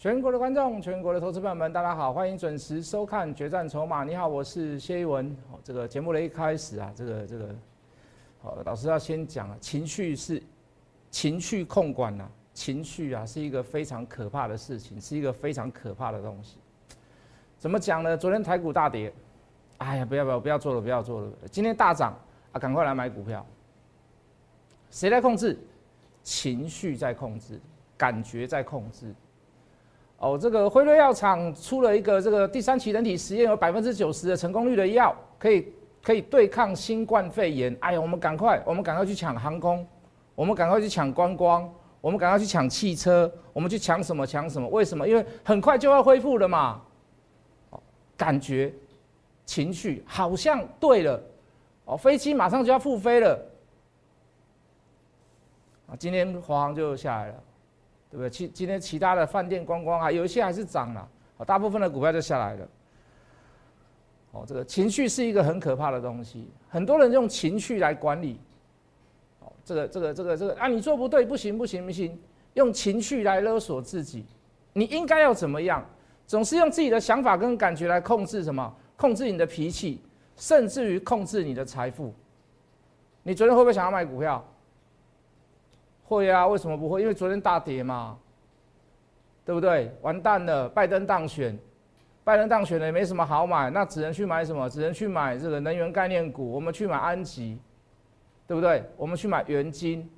全国的观众，全国的投资朋友们，大家好，欢迎准时收看《决战筹码》。你好，我是谢一文。哦，这个节目的一开始啊，这个这个，好，老师要先讲啊，情绪是情绪控管呐，情绪啊是一个非常可怕的事情，是一个非常可怕的东西。怎么讲呢？昨天台股大跌，哎呀，不要不要不要做了，不要做了。今天大涨啊，赶快来买股票。谁在控制？情绪在控制，感觉在控制。哦，这个辉瑞药厂出了一个这个第三期人体实验，有百分之九十的成功率的药，可以可以对抗新冠肺炎。哎呀，我们赶快，我们赶快去抢航空，我们赶快去抢观光，我们赶快去抢汽车，我们去抢什么抢什么？为什么？因为很快就要恢复了嘛。哦，感觉情绪好像对了，哦，飞机马上就要复飞了。啊，今天华航就下来了。对不对？其今天其他的饭店观光啊，有一些还是涨了，啊，大部分的股票就下来了。哦，这个情绪是一个很可怕的东西，很多人用情绪来管理。哦，这个这个这个这个啊，你做不对，不行不行不行，用情绪来勒索自己。你应该要怎么样？总是用自己的想法跟感觉来控制什么？控制你的脾气，甚至于控制你的财富。你昨天会不会想要卖股票？会啊，为什么不会？因为昨天大跌嘛，对不对？完蛋了，拜登当选，拜登当选了也没什么好买，那只能去买什么？只能去买这个能源概念股。我们去买安吉，对不对？我们去买元金，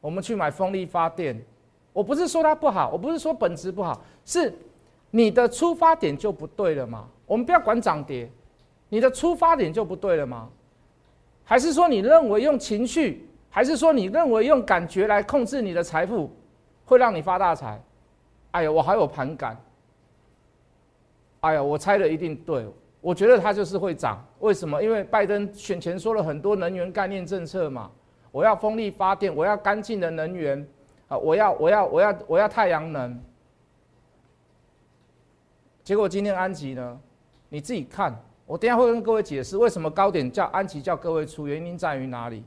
我们去买风力发电。我不是说它不好，我不是说本质不好，是你的出发点就不对了嘛？我们不要管涨跌，你的出发点就不对了吗？还是说你认为用情绪？还是说你认为用感觉来控制你的财富，会让你发大财？哎呀，我还有盘感。哎呀，我猜的一定对，我觉得它就是会涨。为什么？因为拜登选前说了很多能源概念政策嘛，我要风力发电，我要干净的能源啊，我要我要我要我要太阳能。结果今天安吉呢，你自己看，我等下会跟各位解释为什么高点叫安吉叫各位出，原因在于哪里？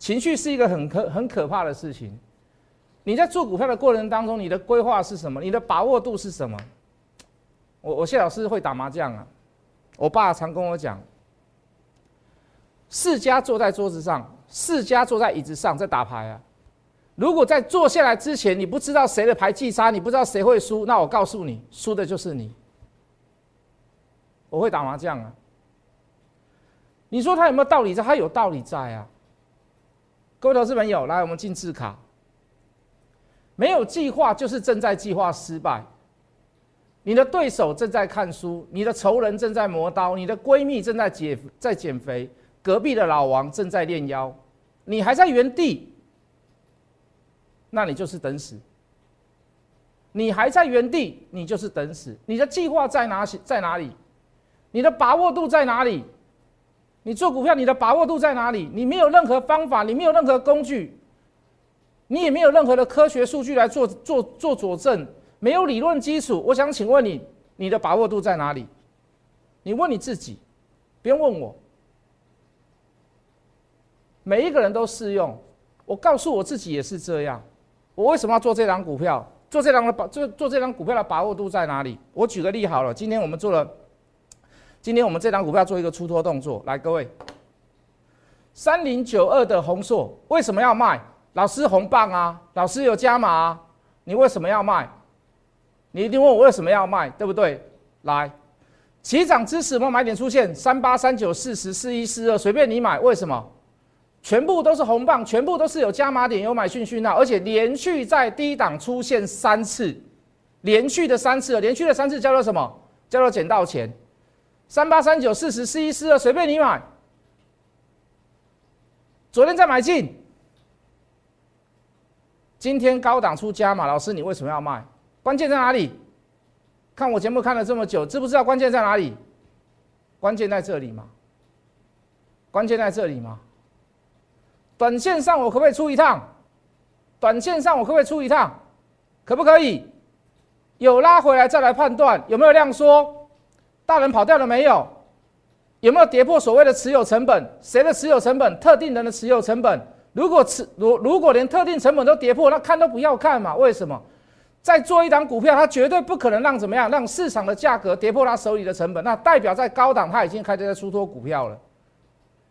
情绪是一个很可很可怕的事情。你在做股票的过程当中，你的规划是什么？你的把握度是什么？我我谢老师会打麻将啊，我爸常跟我讲，四家坐在桌子上，四家坐在椅子上在打牌啊。如果在坐下来之前，你不知道谁的牌技差，你不知道谁会输，那我告诉你，输的就是你。我会打麻将啊。你说他有没有道理在？他有道理在啊。各位投资朋友，来，我们进字卡。没有计划就是正在计划失败。你的对手正在看书，你的仇人正在磨刀，你的闺蜜正在减在减肥，隔壁的老王正在练腰，你还在原地，那你就是等死。你还在原地，你就是等死。你的计划在哪在哪里？你的把握度在哪里？你做股票，你的把握度在哪里？你没有任何方法，你没有任何工具，你也没有任何的科学数据来做做做佐证，没有理论基础。我想请问你，你的把握度在哪里？你问你自己，不用问我。每一个人都适用。我告诉我自己也是这样。我为什么要做这张股票？做这张的把做做这张股票的把握度在哪里？我举个例好了，今天我们做了。今天我们这张股票做一个出脱动作，来各位，三零九二的红硕为什么要卖？老师红棒啊，老师有加码啊，你为什么要卖？你一定问我为什么要卖，对不对？来，起涨支持，我们买点出现三八三九四十四一四二，随便你买，为什么？全部都是红棒，全部都是有加码点，有买讯讯号，而且连续在低档出现三次，连续的三次，连续的三次叫做什么？叫做捡到钱。三八三九四十四一四二，随便你买。昨天再买进，今天高档出加码，老师你为什么要卖？关键在哪里？看我节目看了这么久，知不知道关键在哪里？关键在这里嘛？关键在这里嘛？短线上我可不可以出一趟？短线上我可不可以出一趟？可不可以？有拉回来再来判断有没有量缩。大人跑掉了没有？有没有跌破所谓的持有成本？谁的持有成本？特定人的持有成本。如果持如如果连特定成本都跌破，那看都不要看嘛？为什么？在做一档股票，他绝对不可能让怎么样，让市场的价格跌破他手里的成本。那代表在高档他已经开始在出脱股票了。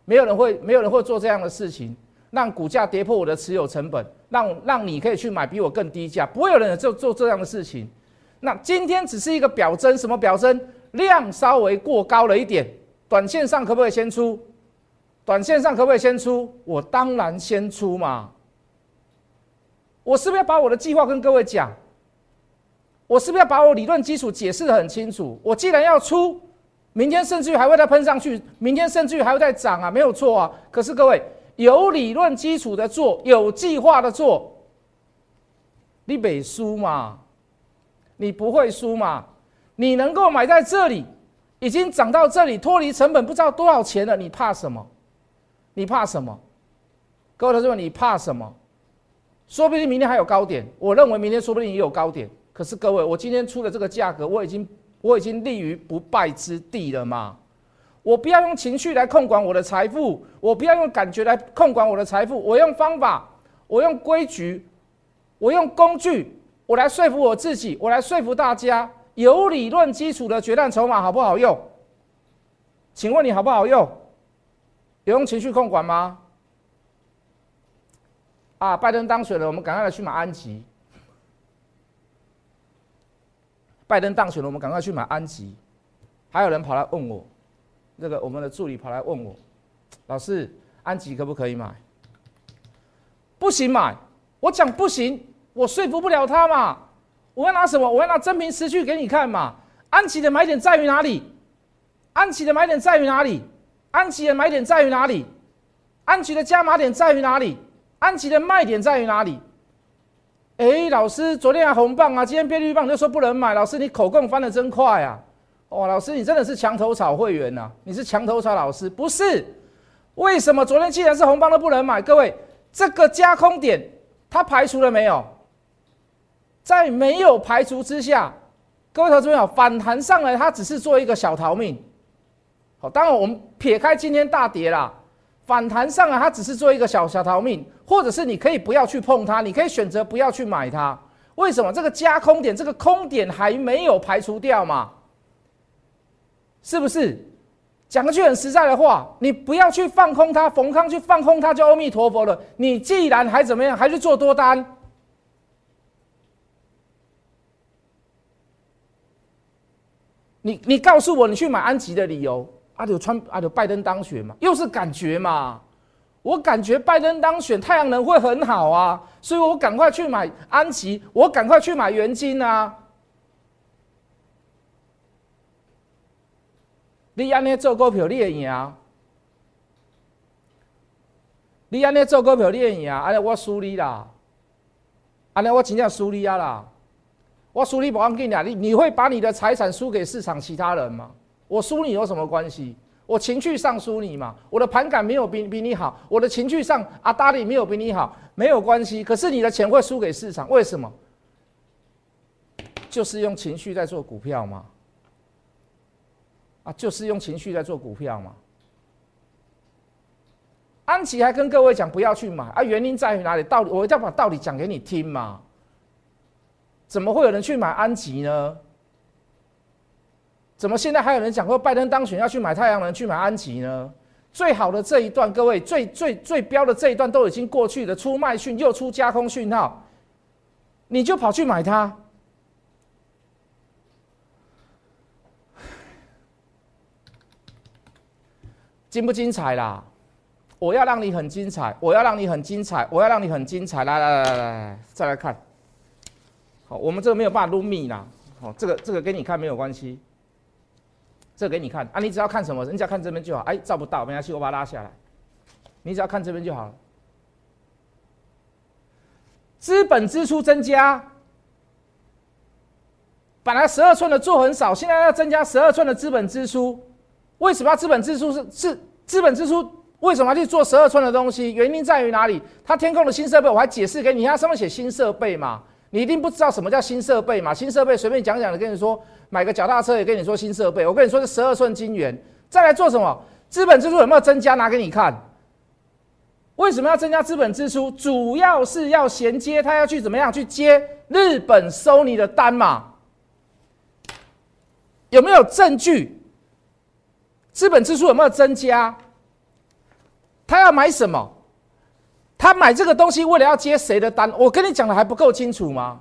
没有人会，没有人会做这样的事情，让股价跌破我的持有成本，让让你可以去买比我更低价，不会有人做做这样的事情。那今天只是一个表征，什么表征？量稍微过高了一点，短线上可不可以先出？短线上可不可以先出？我当然先出嘛。我是不是要把我的计划跟各位讲？我是不是要把我理论基础解释的很清楚？我既然要出，明天甚至于还会再喷上去，明天甚至于还会再涨啊，没有错啊。可是各位有理论基础的做，有计划的做，你没输嘛？你不会输嘛？你能够买在这里，已经涨到这里，脱离成本不知道多少钱了，你怕什么？你怕什么？各位同学们，你怕什么？说不定明天还有高点，我认为明天说不定也有高点。可是各位，我今天出的这个价格，我已经我已经立于不败之地了嘛？我不要用情绪来控管我的财富，我不要用感觉来控管我的财富，我用方法，我用规矩，我用工具，我来说服我自己，我来说服大家，有理论基础的决战筹码好不好用？请问你好不好用？有用情绪控管吗？啊，拜登当选了，我们赶快来去买安吉。拜登当选了，我们赶快去买安吉。还有人跑来问我，那个我们的助理跑来问我，老师，安吉可不可以买？不行买，我讲不行，我说服不了他嘛。我要拿什么？我要拿真凭实据给你看嘛。安琪的买点在于哪里？安琪的买点在于哪里？安琪的买点在于哪里？安琪的加码点在于哪里？安琪的卖点在于哪里？哎，老师，昨天还红棒啊，今天变绿棒，就说不能买。老师，你口供翻的真快啊！哇，老师，你真的是墙头草会员呐？你是墙头草老师？不是？为什么昨天既然是红棒都不能买？各位，这个加空点它排除了没有？在没有排除之下，各位投资朋友，反弹上来，它只是做一个小逃命。好，当然我们撇开今天大跌啦。反弹上来，它只是做一个小小逃命，或者是你可以不要去碰它，你可以选择不要去买它。为什么？这个加空点，这个空点还没有排除掉嘛？是不是？讲句很实在的话，你不要去放空它，逢康去放空它就阿弥陀佛了。你既然还怎么样，还是做多单？你你告诉我，你去买安吉的理由？阿就川阿就拜登当选嘛，又是感觉嘛，我感觉拜登当选，太阳能会很好啊，所以我赶快去买安吉，我赶快去买元金啊。你安尼做股票你会赢，你安尼做股票你会赢，安尼我输你啦，安尼我真正输你啊啦，我输你不要紧啦，你你会把你的财产输给市场其他人吗？我输你有什么关系？我情绪上输你嘛？我的盘感没有比比你好，我的情绪上阿达里没有比你好，没有关系。可是你的钱会输给市场，为什么？就是用情绪在做股票嘛？啊，就是用情绪在做股票嘛？安琪还跟各位讲不要去买啊，原因在于哪里？道理我一定要把道理讲给你听嘛？怎么会有人去买安吉呢？怎么现在还有人讲说拜登当选要去买太阳能去买安吉呢？最好的这一段，各位最最最标的这一段都已经过去了，出卖讯又出加空讯号，你就跑去买它，精不精彩啦？我要让你很精彩，我要让你很精彩，我要让你很精彩！来来来来来，再来看，好，我们这个没有办法撸密啦，好，这个这个给你看没有关系。这给你看啊！你只要看什么？你只要看这边就好。哎，照不到，没关系，我把它拉下来。你只要看这边就好了。资本支出增加，本来十二寸的做很少，现在要增加十二寸的资本支出。为什么要资本支出？是是资本支出为什么要去做十二寸的东西？原因在于哪里？它天空的新设备，我还解释给你，它上面写新设备嘛。你一定不知道什么叫新设备嘛？新设备随便讲讲的，跟你说买个脚踏车也跟你说新设备。我跟你说是十二寸金元，再来做什么？资本支出有没有增加？拿给你看。为什么要增加资本支出？主要是要衔接，他要去怎么样去接日本收你的单嘛？有没有证据？资本支出有没有增加？他要买什么？他买这个东西为了要接谁的单？我跟你讲的还不够清楚吗？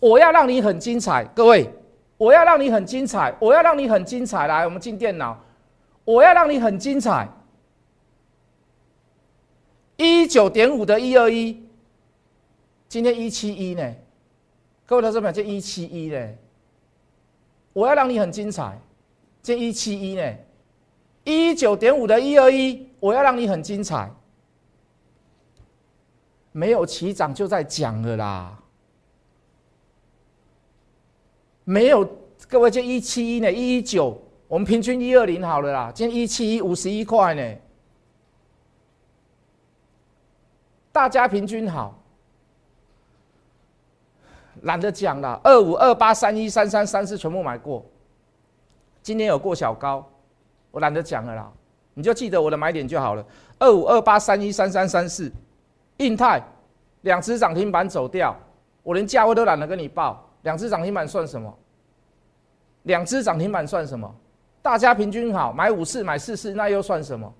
我要让你很精彩，各位，我要让你很精彩，我要让你很精彩。来，我们进电脑，我要让你很精彩。一九点五的一二一，今天一七一呢？各位投资者，这一七一呢？我要让你很精彩，这一七一呢？一九点五的一二一，我要让你很精彩。没有起涨就在讲了啦，没有各位，这一七一呢？一一九，我们平均一二零好了啦，今天一七一五十一块呢。大家平均好，懒得讲了。二五二八三一三三三四全部买过，今天有过小高，我懒得讲了啦。你就记得我的买点就好了。二五二八三一三三三四，印泰两只涨停板走掉，我连价位都懒得跟你报。两只涨停板算什么？两只涨停板算什么？大家平均好，买五次买四次，那又算什么？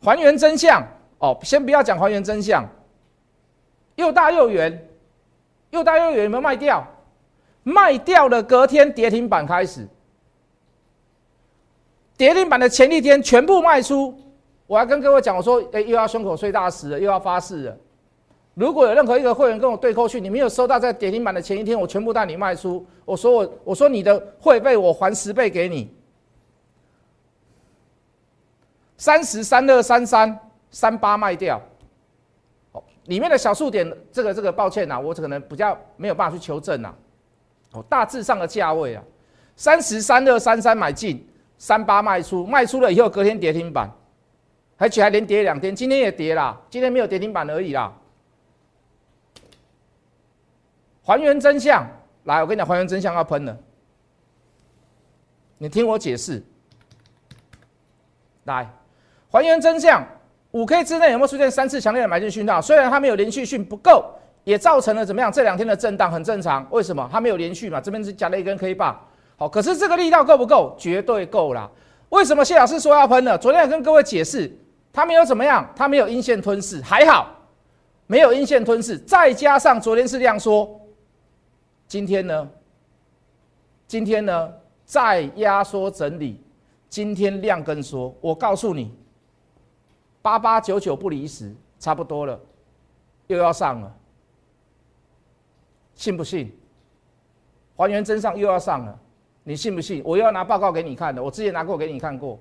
还原真相。哦，先不要讲还原真相，又大又圆，又大又圆有没有卖掉？卖掉了，隔天跌停板开始，跌停板的前一天全部卖出。我还跟各位讲，我说，哎，又要胸口碎大石了，又要发誓了。如果有任何一个会员跟我对扣去，你没有收到在跌停板的前一天，我全部带你卖出。我说我，我说你的会费我还十倍给你，三十三二三三。三八卖掉，哦，里面的小数点，这个这个抱歉呐，我可能比较没有办法去求证呐，哦，大致上的价位啊，三十三二三三买进，三八卖出，卖出了以后隔天跌停板，而且还连跌两天，今天也跌了，今天没有跌停板而已啦。还原真相，来，我跟你讲，还原真相要喷了，你听我解释，来，还原真相。五 K 之内有没有出现三次强烈的买进讯号？虽然它没有连续性不够，也造成了怎么样？这两天的震荡很正常。为什么？它没有连续嘛？这边是加了一根 K 棒。好，可是这个力道够不够？绝对够啦。为什么谢老师说要喷呢？昨天跟各位解释，它没有怎么样，它没有阴线吞噬，还好，没有阴线吞噬。再加上昨天是量缩，今天呢？今天呢？再压缩整理，今天量跟缩。我告诉你。八八九九不离十，差不多了，又要上了，信不信？还原真相又要上了，你信不信？我又要拿报告给你看的，我之前拿过给你看过。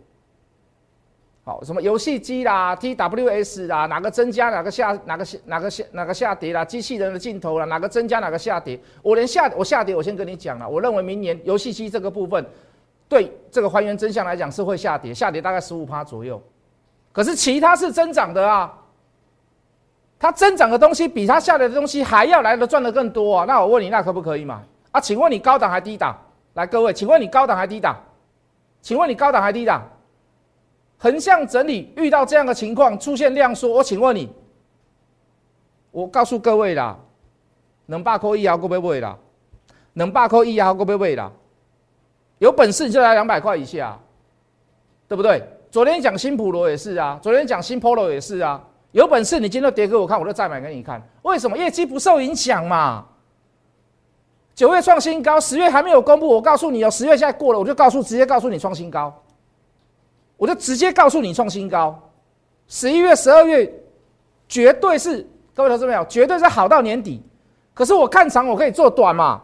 好，什么游戏机啦，TWS 啦，哪个增加，哪个下，哪个下，哪个下，哪个下跌啦？机器人的镜头啦，哪个增加，哪个下跌？我连下我下跌，我先跟你讲了，我认为明年游戏机这个部分，对这个还原真相来讲是会下跌，下跌大概十五趴左右。可是其他是增长的啊，它增长的东西比它下来的东西还要来的赚的更多啊！那我问你，那可不可以买啊？请问你高档还低档？来，各位，请问你高档还低档？请问你高档还低档？横向整理遇到这样的情况出现量缩，我请问你，我告诉各位啦，能八扣一毫够不会啦？能八扣一毫够不会啦？有本事你就来两百块以下，对不对？昨天讲新普罗也是啊，昨天讲新 Polo 也是啊，有本事你今天跌给我看，我就再买给你看。为什么业绩不受影响嘛？九月创新高，十月还没有公布，我告诉你哦，十月现在过了，我就告诉直接告诉你创新高，我就直接告诉你创新高。十一月、十二月绝对是各位投资朋友，绝对是好到年底。可是我看长，我可以做短嘛？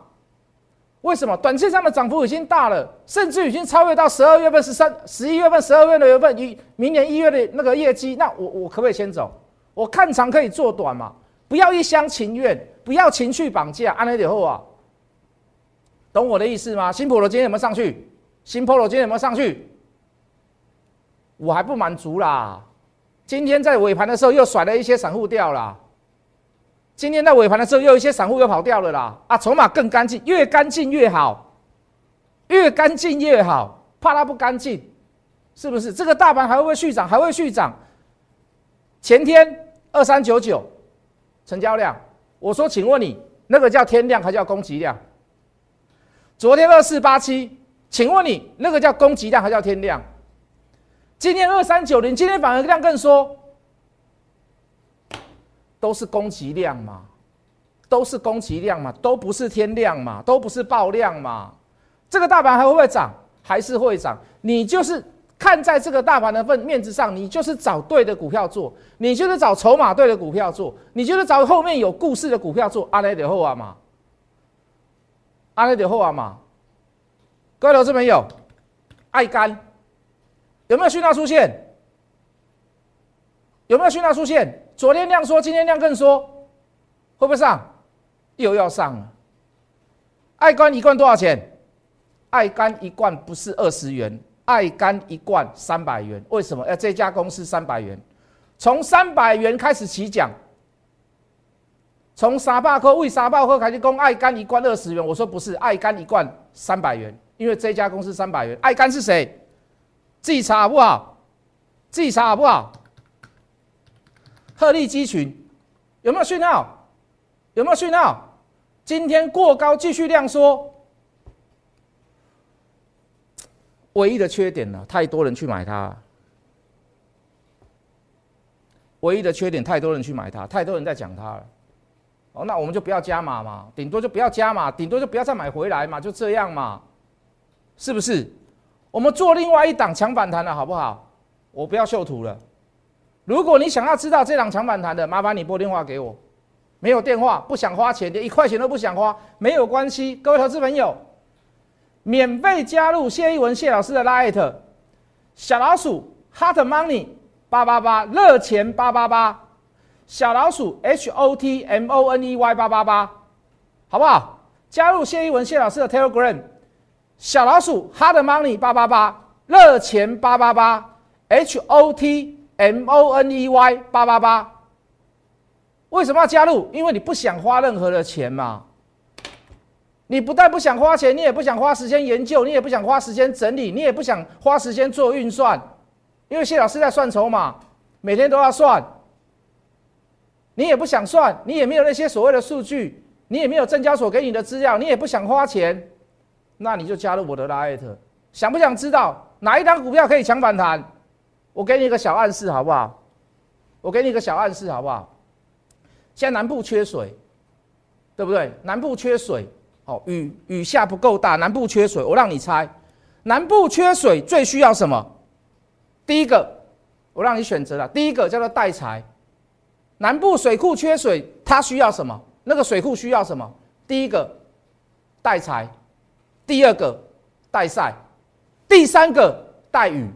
为什么短线上的涨幅已经大了，甚至已经超越到十二月份、十三、十一月份、十二月的月份，一明年一月的那个业绩？那我我可不可以先走？我看长可以做短嘛？不要一厢情愿，不要情绪绑架。安内点后啊，懂我的意思吗？新普罗今天有没有上去？新普罗今天有没有上去？我还不满足啦！今天在尾盘的时候又甩了一些散户掉了。今天在尾盘的时候，又一些散户又跑掉了啦！啊，筹码更干净，越干净越好，越干净越好，怕它不干净，是不是？这个大盘还会不会续涨？还会续涨。前天二三九九，成交量。我说，请问你那个叫天量还叫供给量？昨天二四八七，请问你那个叫供给量还叫天量？今天二三九零，今天反而量更缩，都是供给量嘛，都是供给量嘛，都不是天量嘛，都不是爆量嘛。这个大盘还会不会涨？还是会涨？你就是看在这个大盘的份面子上，你就是找对的股票做，你就是找筹码对的股票做，你就是找后面有故事的股票做。阿雷德后啊嘛，阿雷德后啊嘛，各位投资朋友，爱干。有没有讯号出现？有没有讯号出现？昨天量缩，今天量更缩，会不会上？又要上了。爱肝一罐多少钱？爱肝一罐不是二十元，爱肝一罐三百元。为什么？哎，这家公司三百元，从三百元开始起讲，从沙巴克为沙巴克开始供爱肝一罐二十元。我说不是，爱肝一罐三百元，因为这家公司三百元。爱肝是谁？自己查好不好？自己查好不好？鹤立鸡群，有没有讯号？有没有讯号？今天过高，继续量缩。唯一的缺点呢？太多人去买它。唯一的缺点，太多人去买它，太多人在讲它了。哦，那我们就不要加码嘛，顶多就不要加码，顶多就不要再买回来嘛，就这样嘛，是不是？我们做另外一档强反弹的，好不好？我不要秀图了。如果你想要知道这档强反弹的，麻烦你拨电话给我。没有电话，不想花钱，连一块钱都不想花，没有关系。各位投资朋友，免费加入谢一文谢老师的 Light 小老鼠 Hot Money 八八八热钱八八八小老鼠 H O T M O N E Y 八八八，好不好？加入谢一文谢老师的 Telegram。小老鼠 hard money 八八八热钱八八八 h o t m o n e y 八八八，为什么要加入？因为你不想花任何的钱嘛。你不但不想花钱，你也不想花时间研究，你也不想花时间整理，你也不想花时间做运算，因为谢老师在算筹码，每天都要算。你也不想算，你也没有那些所谓的数据，你也没有证交所给你的资料，你也不想花钱。那你就加入我的拉艾特，想不想知道哪一张股票可以强反弹？我给你一个小暗示好不好？我给你一个小暗示好不好？现在南部缺水，对不对？南部缺水，哦，雨雨下不够大，南部缺水。我让你猜，南部缺水最需要什么？第一个，我让你选择了，第一个叫做代财。南部水库缺水，它需要什么？那个水库需要什么？第一个，代财。第二个带晒，第三个带雨，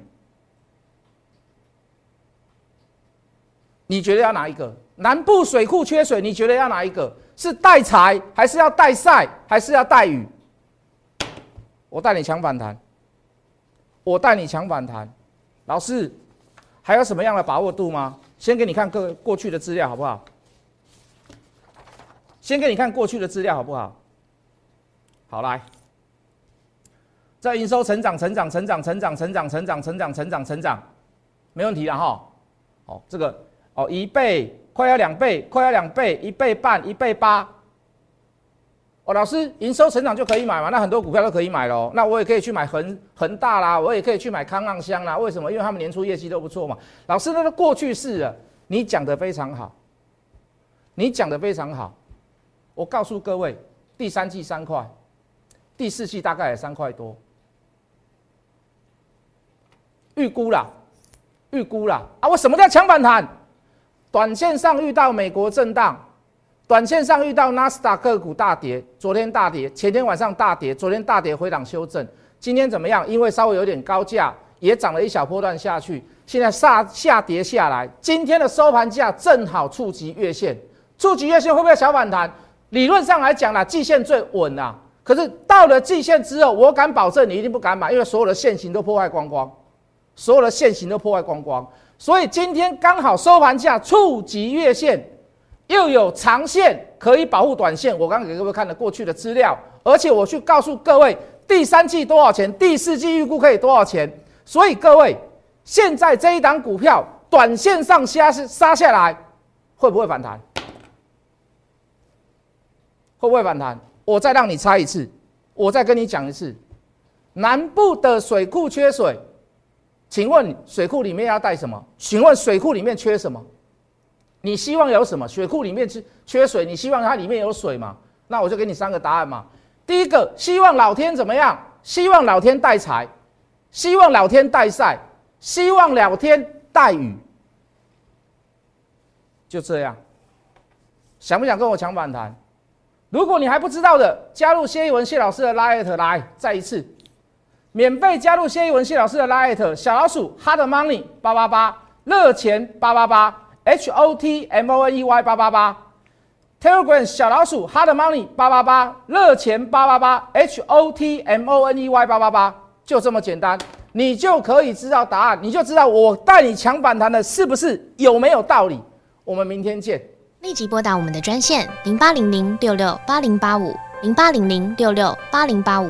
你觉得要哪一个？南部水库缺水，你觉得要哪一个？是带财还是要带晒，还是要带雨？我带你抢反弹，我带你抢反弹。老师，还有什么样的把握度吗？先给你看各过去的资料好不好？先给你看过去的资料好不好？好来。在营收成长、成长、成长、成长、成长、成长、成长、成长、成长，没问题了哈。哦，这个哦，一倍快要两倍，快要两倍，一倍半，一倍八。哦，老师，营收成长就可以买嘛？那很多股票都可以买喽。那我也可以去买恒恒大啦，我也可以去买康浪香啦。为什么？因为他们年初业绩都不错嘛。老师，那个过去式了，你讲的非常好，你讲的非常好。我告诉各位，第三季三块，第四季大概也三块多。预估啦，预估啦啊！我什么叫强反弹？短线上遇到美国震荡，短线上遇到纳斯达克股大跌，昨天大跌，前天晚上大跌，昨天大跌回档修正，今天怎么样？因为稍微有点高价，也涨了一小波段下去，现在下下跌下来，今天的收盘价正好触及月线，触及月线会不会小反弹？理论上来讲啦，季线最稳啊。可是到了季线之后，我敢保证你一定不敢买，因为所有的线型都破坏光光。所有的线型都破坏光光，所以今天刚好收盘价触及月线，又有长线可以保护短线。我刚刚给各位看了过去的资料，而且我去告诉各位第三季多少钱，第四季预估可以多少钱。所以各位，现在这一档股票短线上下是杀下来，会不会反弹？会不会反弹？我再让你猜一次，我再跟你讲一次，南部的水库缺水，请问水库里面要带什么？请问水库里面缺什么？你希望有什么？水库里面缺缺水，你希望它里面有水吗？那我就给你三个答案嘛。第一个，希望老天怎么样？希望老天带财，希望老天带晒，希望老天带雨。就这样，想不想跟我抢反弹？如果你还不知道的，加入谢一文谢老师的拉艾特来，再一次免费加入谢一文谢老师的拉艾特，小老鼠 hard money 八八八，热钱八八八，H O T M O N E Y 八八八，Telegram 小老鼠 hard money 八八八，热钱八八八，H O T M O N E Y 八八八，就这么简单，你就可以知道答案，你就知道我带你抢反弹的是不是有没有道理。我们明天见。立即拨打我们的专线零八零零六六八零八五零八零零六六八零八五